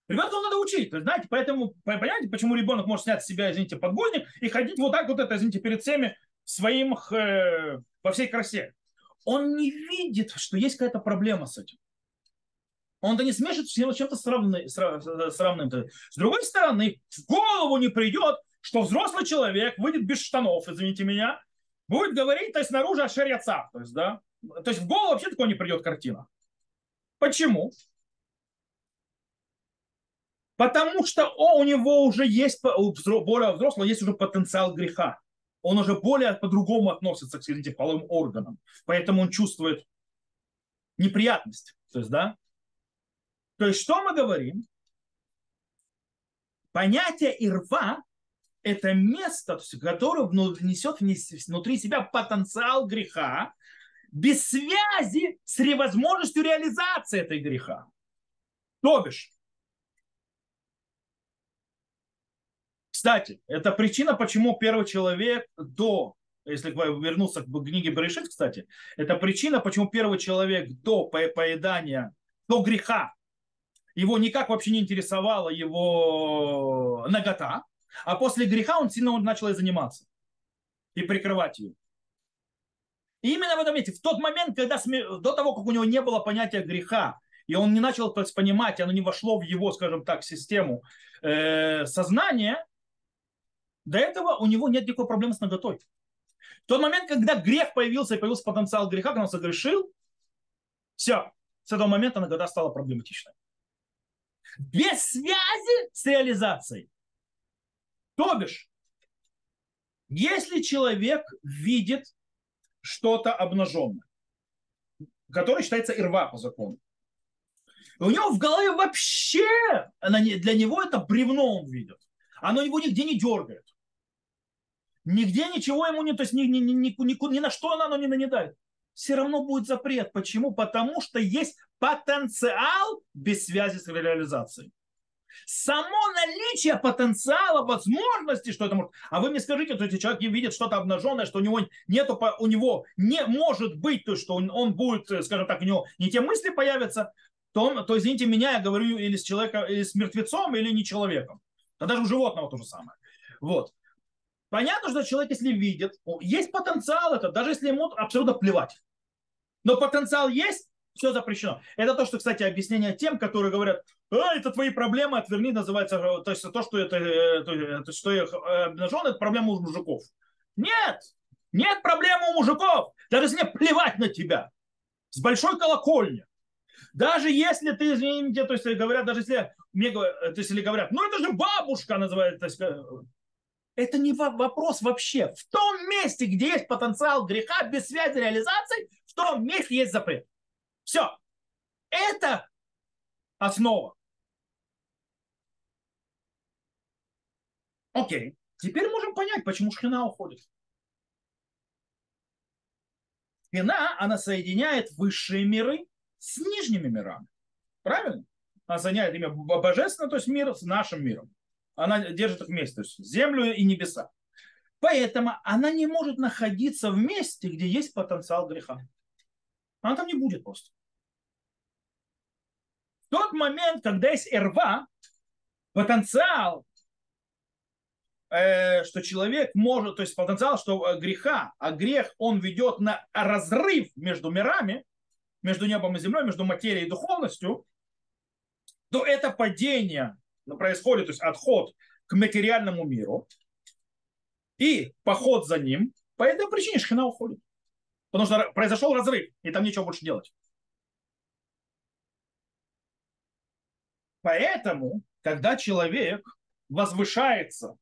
Ребенку надо учить. То есть, знаете, поэтому, понимаете, почему ребенок может снять с себя, извините, подгузник и ходить вот так вот это, извините, перед всеми своим, э, во всей красе. Он не видит, что есть какая-то проблема с этим. Он-то не смешит с чем-то с равным. С другой стороны, в голову не придет, что взрослый человек выйдет без штанов, извините меня, будет говорить, то есть снаружи о шариаца, то есть, да, то есть в голову вообще такое не придет картина. Почему? Потому что о, у него уже есть, у более взрослого есть уже потенциал греха. Он уже более по-другому относится к извините, половым органам. Поэтому он чувствует неприятность. То есть, да? То есть, что мы говорим? Понятие ирва – это место, которое несет внутри себя потенциал греха, без связи с возможностью реализации этой греха. То бишь, Кстати, это причина, почему первый человек до, если вернуться к книге Берешит, кстати, это причина, почему первый человек до поедания, до греха, его никак вообще не интересовала его нагота, а после греха он сильно начал ей заниматься и прикрывать ее. И именно в этом месте, в тот момент, когда до того, как у него не было понятия греха, и он не начал понимать, оно не вошло в его, скажем так, систему э, сознания, до этого у него нет никакой проблемы с наготой. В тот момент, когда грех появился и появился потенциал греха, когда он согрешил, все, с этого момента нагота стала проблематичной. Без связи с реализацией. То бишь, если человек видит что-то обнаженное, которое считается ирва по закону, у него в голове вообще, для него это бревно он видит. Оно его нигде не дергает. Нигде ничего ему не, то есть ни, ни, ни, ни, ни, ни на что оно не нанедает. Все равно будет запрет. Почему? Потому что есть потенциал без связи с реализацией. Само наличие потенциала, возможности, что это может. А вы мне скажите, то есть человек видит что-то обнаженное, что у него нету, у него не может быть, то что он, он будет, скажем так, у него не те мысли появятся, то, он, то извините меня, я говорю или с человеком, или с мертвецом, или не человеком. Да даже у животного то же самое. Вот. Понятно, что человек, если видит, есть потенциал это, даже если ему абсолютно плевать. Но потенциал есть, все запрещено. Это то, что, кстати, объяснение тем, которые говорят, а, это твои проблемы, отверни, называется, то есть то, что это, э, то, что их э, обнажен, это проблема у мужиков. Нет, нет проблемы у мужиков, даже если мне плевать на тебя. С большой колокольни. Даже если ты, извините, то есть говорят, даже если мне то есть, или говорят, ну это же бабушка называется, э, это не вопрос вообще. В том месте, где есть потенциал греха без связи реализации, в том месте есть запрет. Все. Это основа. Окей. Теперь можем понять, почему шхина уходит. Шхина, она соединяет высшие миры с нижними мирами. Правильно? Она соединяет имя божественного, то есть мир с нашим миром она держит их вместе, то есть землю и небеса. Поэтому она не может находиться в месте, где есть потенциал греха. Она там не будет просто. В тот момент, когда есть эрва, потенциал, э, что человек может, то есть потенциал, что э, греха, а грех, он ведет на разрыв между мирами, между небом и землей, между материей и духовностью, то это падение происходит, то есть отход к материальному миру и поход за ним, по этой причине шхина уходит. Потому что произошел разрыв, и там нечего больше делать. Поэтому, когда человек возвышается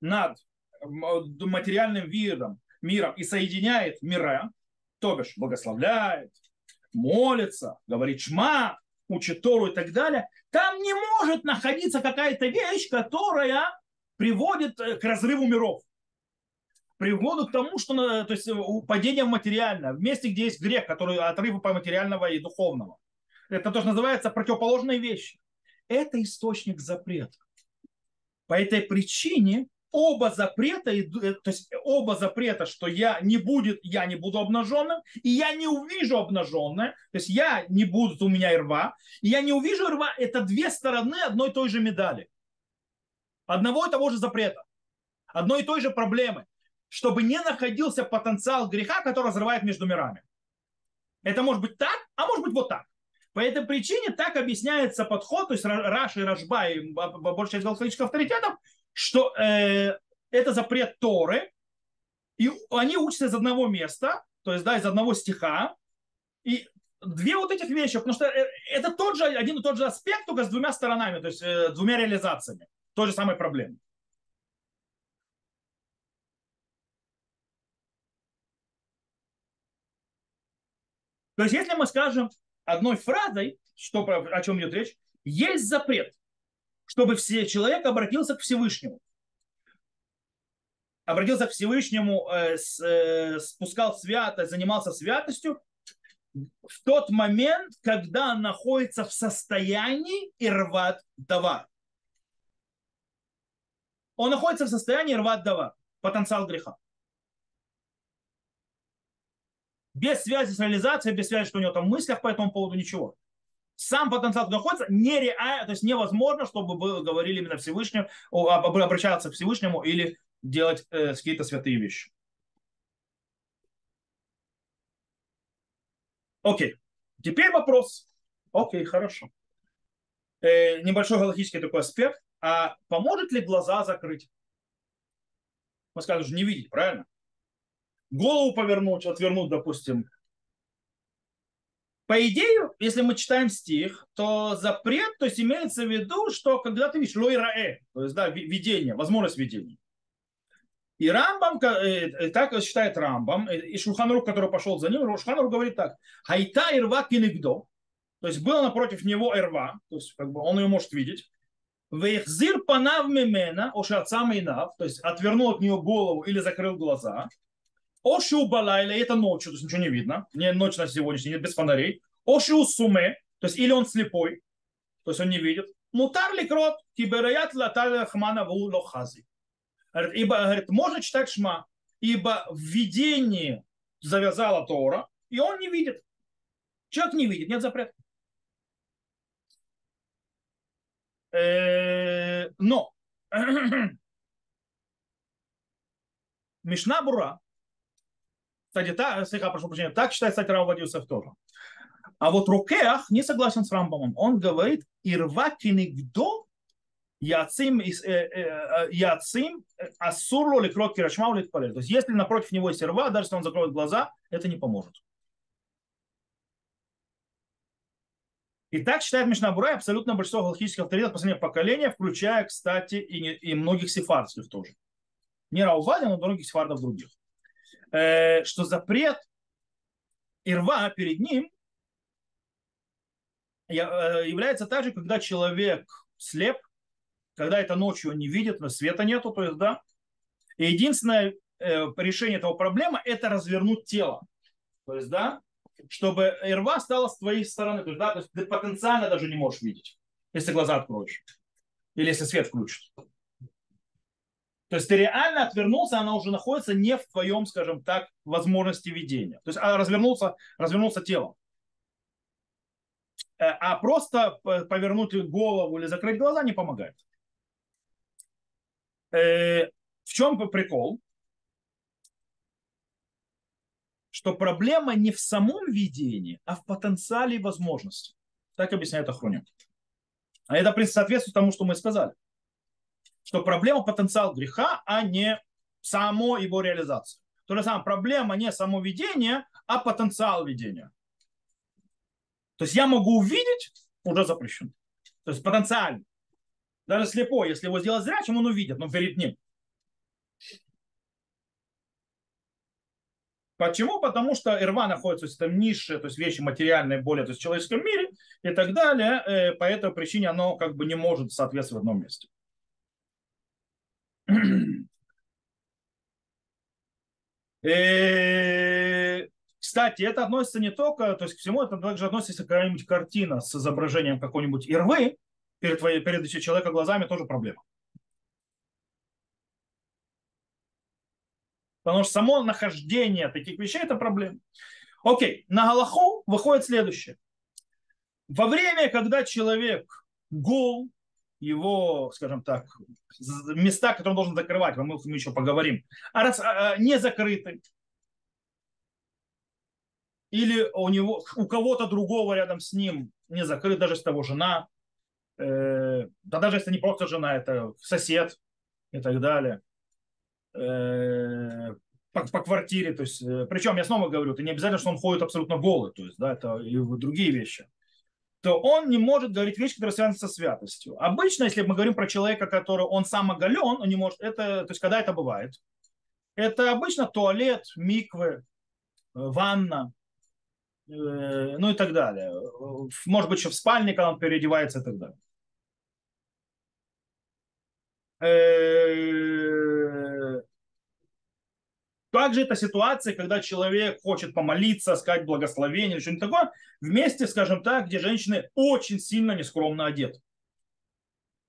над материальным видом, миром и соединяет мира, то бишь благословляет, молится, говорит шма, учит Тору и так далее, там не может находиться какая-то вещь, которая приводит э, к разрыву миров. Приводит к тому, что то есть, падение в материальное, в месте, где есть грех, который отрыв по материального и духовного. Это тоже называется противоположные вещи. Это источник запрета. По этой причине оба запрета, э, то есть оба запрета, что я не будет, я не буду обнаженным, и я не увижу обнаженное, то есть я не буду, у меня рва, и я не увижу рва, это две стороны одной и той же медали. Одного и того же запрета. Одной и той же проблемы. Чтобы не находился потенциал греха, который разрывает между мирами. Это может быть так, а может быть вот так. По этой причине так объясняется подход, то есть Раши, Рашба и большая часть галактических авторитетов, что э, это запрет Торы, и они учатся из одного места, то есть, да, из одного стиха, и две вот этих вещи, потому что э, это тот же, один и тот же аспект, только с двумя сторонами, то есть э, двумя реализациями. Той же самой проблемы. То есть, если мы скажем одной фразой, что, о чем идет речь, есть запрет, чтобы все, человек обратился к Всевышнему. Обратился к Всевышнему, э, с, э, спускал святость, занимался святостью в тот момент, когда он находится в состоянии ирват давар он находится в состоянии рвать дава, потенциал греха. Без связи с реализацией, без связи, что у него там в мыслях по этому поводу, ничего. Сам потенциал находится нереально, то есть невозможно, чтобы вы говорили именно Всевышнему, обращаться к Всевышнему или делать э, какие-то святые вещи. Окей. Теперь вопрос. Окей, хорошо. Э, небольшой галактический такой аспект а поможет ли глаза закрыть? Мы скажем, не видеть, правильно? Голову повернуть, отвернуть, допустим. По идее, если мы читаем стих, то запрет, то есть имеется в виду, что когда ты видишь лойраэ, то есть да, видение, возможность видения. И Рамбам, э, э, так считает Рамбам, э, и Шуханрук, который пошел за ним, Шуханрук говорит так. Хайта ирва кинегдо, то есть было напротив него ирва, то есть как бы он ее может видеть. Вейхзир панав мемена, оши от самой нав, то есть отвернул от нее голову или закрыл глаза. Оши у балайля, это ночью, то есть ничего не видно, не ночь на сегодняшний, нет без фонарей. Оши у суме, то есть или он слепой, то есть он не видит. Мутар ли крот, кибераят латаля хмана ву лохази. Ибо, говорит, можно читать шма, ибо в видении завязала Тора, и он не видит. Человек не видит, нет запрета. Но Мишна Бура, кстати, та, слегка прошу прощения, так считает, кстати, Рав Вадиусов тоже. А вот Рукеах не согласен с Рамбамом. Он говорит, ирва кинигдо яцим, э, э, яцим асурло ли крот кирашма То есть, если напротив него есть ирва, даже если он закроет глаза, это не поможет. И так считает Мишнабурай абсолютно большинство галактических авторитетов последнего поколения, включая, кстати, и, не, и многих сефардских тоже. Не Раувади, но многих сефардов других. Э, что запрет Ирва перед ним э, является также, когда человек слеп, когда это ночью он не видит, но света нету, то есть, да. И единственное э, решение этого проблемы – это развернуть тело. То есть, да, чтобы рва стала с твоей стороны. То есть, да, то есть ты потенциально даже не можешь видеть, если глаза откроешь. Или если свет включит. То есть ты реально отвернулся, она уже находится не в твоем, скажем так, возможности видения. То есть а развернулся, развернулся телом. Э, а просто повернуть голову или закрыть глаза не помогает. Э, в чем прикол? что проблема не в самом видении, а в потенциале возможности. Так объясняет Ахроним. А это, соответствует тому, что мы сказали. Что проблема потенциал греха, а не само его реализация. То же самое, проблема не само видение, а потенциал видения. То есть я могу увидеть, уже запрещен. То есть потенциально. Даже слепой, если его сделать зрячим, он увидит, но перед ним. Почему? Потому что РВА находится в этом нише, то есть вещи материальные более, то есть в человеческом мире и так далее. Э, по этой причине оно как бы не может соответствовать в одном месте. Э, кстати, это относится не только, то есть к всему, это также относится какая-нибудь картина с изображением какой-нибудь ирвы перед, твоей, перед человека глазами тоже проблема. Потому что само нахождение таких вещей – это проблема. Окей, на Галаху выходит следующее. Во время, когда человек гол, его, скажем так, места, которые он должен закрывать, мы, мы еще поговорим, а раз, а, а, не закрыты, или у него у кого-то другого рядом с ним не закрыт, даже с того жена, э, да даже если не просто жена, это сосед и так далее э, по, по квартире, то есть, э, причем я снова говорю, это не обязательно, что он ходит абсолютно голый, то есть, да, это и другие вещи, то он не может говорить вещи, которые связаны со святостью. Обычно, если мы говорим про человека, который он сам оголен, он не может, это, то есть, когда это бывает, это обычно туалет, миквы, э, ванна, э, ну и так далее. Может быть, еще в спальне, когда он переодевается и так далее. Также это ситуация, когда человек хочет помолиться, сказать благословение или что-нибудь такое, вместе, скажем так, где женщины очень сильно нескромно одеты.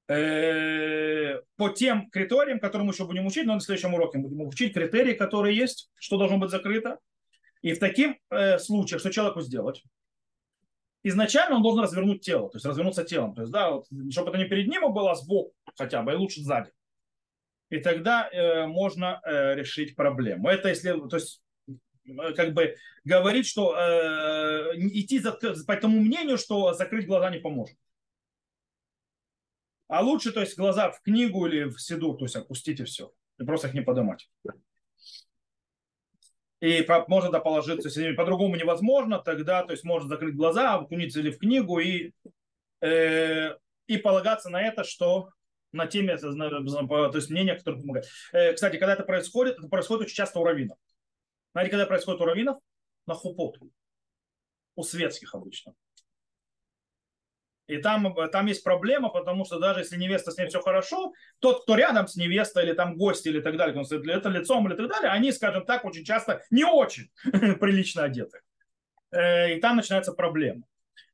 Э, по тем критериям, которые мы еще будем учить, но на следующем уроке мы будем учить критерии, которые есть, что должно быть закрыто. И в таких э, случаях, что человеку сделать? Изначально он должен развернуть тело, то есть развернуться телом. То есть, да, вот, чтобы это не перед ним было, а сбоку хотя бы, и лучше сзади и тогда э, можно э, решить проблему. Это если, то есть, э, как бы говорить, что э, идти за, по тому мнению, что закрыть глаза не поможет. А лучше, то есть, глаза в книгу или в седу, то есть опустите все. И просто их не поднимать. И можно положиться, если по-другому невозможно, тогда, то есть, можно закрыть глаза, окуниться или в книгу и, э, и полагаться на это, что на теме, то есть мнения, которые помогают. Э, кстати, когда это происходит, это происходит очень часто у раввинов. Знаете, когда происходит у раввинов? На хупот. У светских обычно. И там, там есть проблема, потому что даже если невеста с ней все хорошо, тот, кто рядом с невестой, или там гость, или так далее, это лицом или так далее, они, скажем так, очень часто не очень прилично одеты. Э, и там начинается проблема.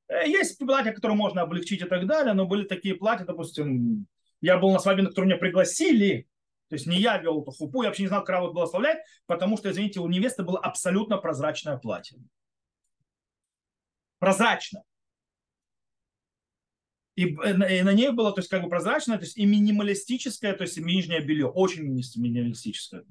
Э, есть платья, которые можно облегчить и так далее, но были такие платья, допустим, я был на свадьбе, на которую меня пригласили, то есть не я вел эту хупу, я вообще не знал, как вот благословлять, потому что, извините, у невесты было абсолютно прозрачное платье. Прозрачно. И, и на ней было, то есть, как бы прозрачное, то есть и минималистическое, то есть и нижнее белье, очень минималистическое.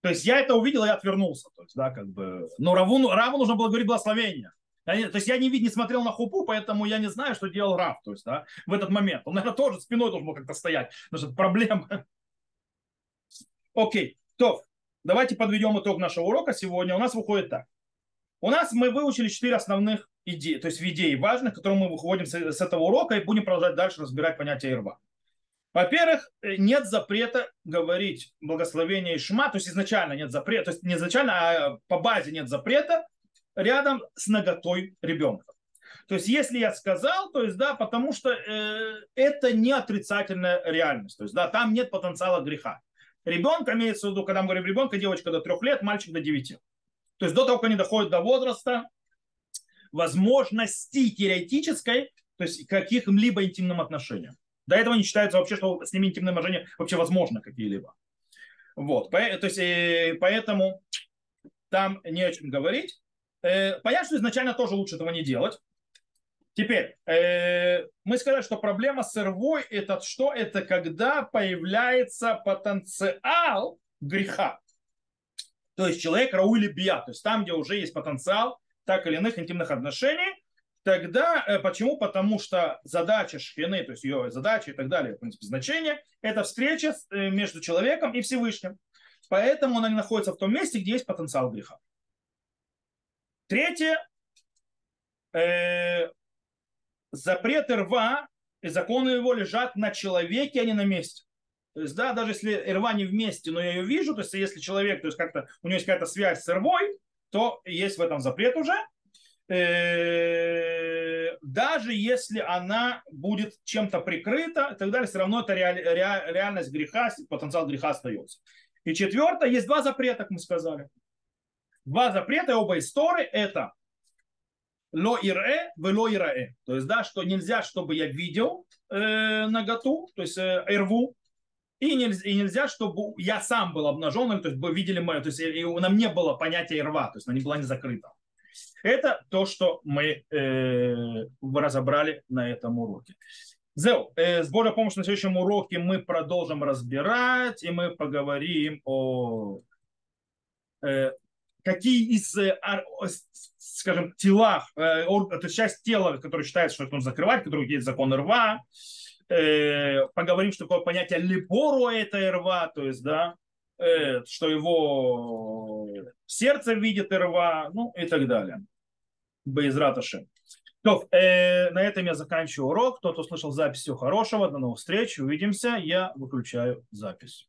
То есть я это увидел, и отвернулся. То есть, да, как бы. Но Раву, Раву нужно было говорить благословение. То есть я не, не смотрел на хупу, поэтому я не знаю, что делал Раф то есть, да, в этот момент. Он, наверное, тоже спиной должен был как-то стоять. Что проблема. Окей, то давайте подведем итог нашего урока сегодня. У нас выходит так. У нас мы выучили четыре основных идеи, то есть идей важных, которые мы выходим с, с этого урока и будем продолжать дальше разбирать понятие ирва. Во-первых, э, нет запрета говорить благословение и шма, то есть изначально нет запрета, то есть не изначально, а по базе нет запрета рядом с ноготой ребенка. То есть, если я сказал, то есть, да, потому что э, это не отрицательная реальность. То есть, да, там нет потенциала греха. Ребенка имеется в виду, когда мы говорим ребенка, девочка до трех лет, мальчик до девяти. То есть, до того, как они доходят до возраста, возможности теоретической, то есть, каких-либо интимным отношениям. До этого не считается вообще, что с ними интимные отношения вообще возможно какие-либо. Вот, то есть, э, поэтому там не о чем говорить. Э, понятно, что изначально тоже лучше этого не делать. Теперь, э, мы сказали, что проблема с РВО это что? Это когда появляется потенциал греха. То есть человек рау или бия, то есть там, где уже есть потенциал так или иных интимных отношений, тогда э, почему? Потому что задача шхины, то есть ее задача и так далее, в принципе, значение, это встреча между человеком и Всевышним. Поэтому она не находится в том месте, где есть потенциал греха. Третье. Э, запреты рва и законы его лежат на человеке, а не на месте. То есть, да, даже если рва не вместе, но я ее вижу, то есть, если человек, то есть, как-то у него есть какая-то связь с рвой, то есть в этом запрет уже. Э, даже если она будет чем-то прикрыта и так далее, все равно это реальность греха, потенциал греха остается. И четвертое, есть два запрета, как мы сказали. Два запрета, оба истории, это ло ире, вело ираэ. То есть, да, что нельзя, чтобы я видел э, наготу, то есть э, эрву, и нельзя, и нельзя, чтобы я сам был обнажен, то есть видели мое, то есть и на мне было понятие рва, то есть она не была не закрыта. Это то, что мы э, разобрали на этом уроке. Зел, э, с Божьей помощью на следующем уроке мы продолжим разбирать, и мы поговорим о э, какие из, э, скажем, телах, э, это часть тела, которая считается, что это нужно закрывать, который есть закон рва, э, поговорим, что такое понятие либору это рва, то есть, да, что его сердце видит рва, ну и так далее. Безраташем. То, э, на этом я заканчиваю урок. Тот, кто слышал запись, всего хорошего. До новых встреч. Увидимся. Я выключаю запись.